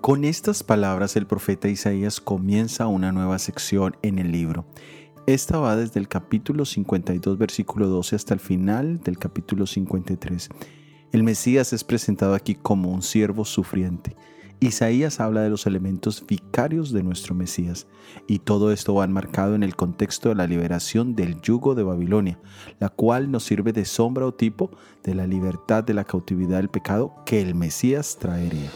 Con estas palabras el profeta Isaías comienza una nueva sección en el libro. Esta va desde el capítulo 52, versículo 12 hasta el final del capítulo 53. El Mesías es presentado aquí como un siervo sufriente. Isaías habla de los elementos vicarios de nuestro Mesías, y todo esto va enmarcado en el contexto de la liberación del yugo de Babilonia, la cual nos sirve de sombra o tipo de la libertad de la cautividad del pecado que el Mesías traería.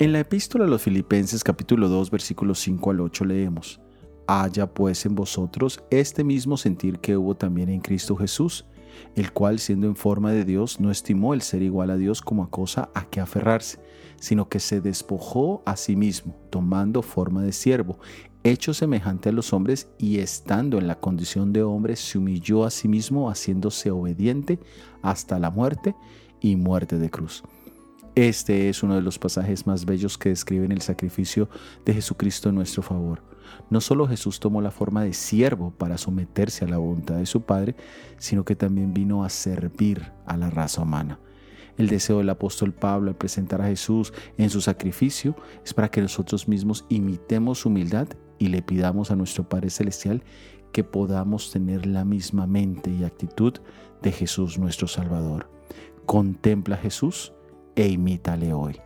En la epístola a los Filipenses capítulo 2 versículos 5 al 8 leemos, Haya pues en vosotros este mismo sentir que hubo también en Cristo Jesús, el cual siendo en forma de Dios no estimó el ser igual a Dios como a cosa a que aferrarse, sino que se despojó a sí mismo, tomando forma de siervo, hecho semejante a los hombres y estando en la condición de hombre, se humilló a sí mismo, haciéndose obediente hasta la muerte y muerte de cruz. Este es uno de los pasajes más bellos que describen el sacrificio de Jesucristo en nuestro favor. No solo Jesús tomó la forma de siervo para someterse a la voluntad de su Padre, sino que también vino a servir a la raza humana. El deseo del apóstol Pablo al presentar a Jesús en su sacrificio es para que nosotros mismos imitemos su humildad y le pidamos a nuestro Padre Celestial que podamos tener la misma mente y actitud de Jesús nuestro Salvador. Contempla a Jesús e imítale hoy.